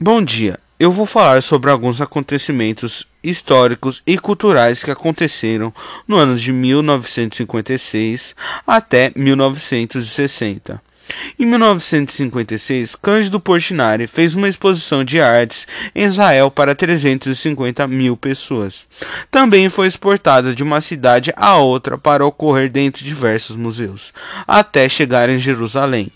Bom dia. Eu vou falar sobre alguns acontecimentos históricos e culturais que aconteceram no ano de 1956 até 1960. Em 1956, Cândido Portinari fez uma exposição de artes em Israel para 350 mil pessoas. Também foi exportada de uma cidade a outra para ocorrer dentro de diversos museus, até chegar em Jerusalém.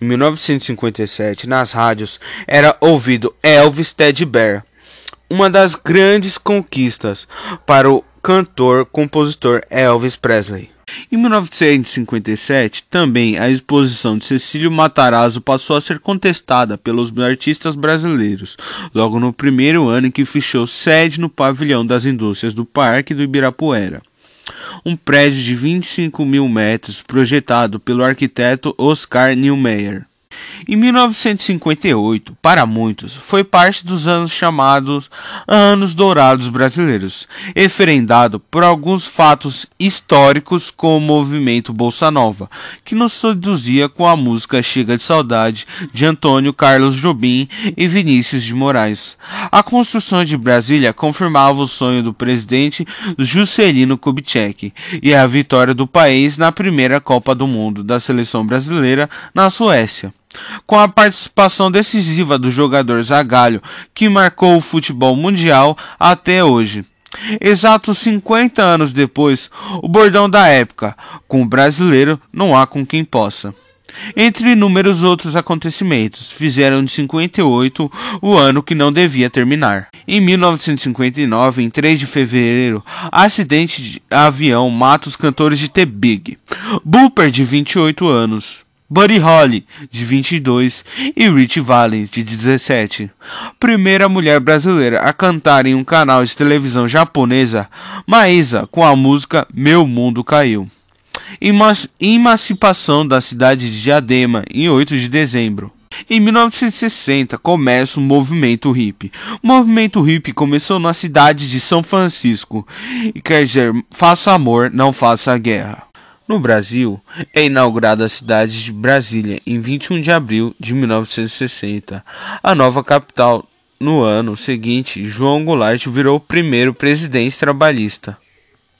Em 1957, nas rádios, era ouvido Elvis Teddy Bear, uma das grandes conquistas para o cantor-compositor Elvis Presley. Em 1957, também a exposição de Cecílio Matarazzo passou a ser contestada pelos artistas brasileiros, logo no primeiro ano em que fechou sede no pavilhão das indústrias do Parque do Ibirapuera um prédio de 25 mil metros projetado pelo arquiteto Oscar Niemeyer. Em 1958, para muitos, foi parte dos anos chamados Anos Dourados Brasileiros, referendado por alguns fatos históricos como o movimento Bolsa Nova, que nos seduzia com a música Chega de Saudade de Antônio Carlos Jobim e Vinícius de Moraes. A construção de Brasília confirmava o sonho do presidente Juscelino Kubitschek e a vitória do país na primeira Copa do Mundo da seleção brasileira na Suécia com a participação decisiva do jogador Zagallo, que marcou o futebol mundial até hoje. Exatos 50 anos depois, o bordão da época, com o brasileiro não há com quem possa. Entre inúmeros outros acontecimentos, fizeram de 58 o ano que não devia terminar. Em 1959, em 3 de fevereiro, acidente de avião mata os cantores de The Big. Booper, de 28 anos. Buddy Holly, de 22, e Rich Valens, de 17. Primeira mulher brasileira a cantar em um canal de televisão japonesa, Maísa, com a música Meu Mundo Caiu. Emancipação da cidade de Diadema, em 8 de dezembro. Em 1960 começa o movimento hippie. O movimento hippie começou na cidade de São Francisco e quer dizer: faça amor, não faça guerra. No Brasil, é inaugurada a cidade de Brasília em 21 de abril de 1960. A nova capital no ano seguinte, João Goulart virou o primeiro presidente trabalhista.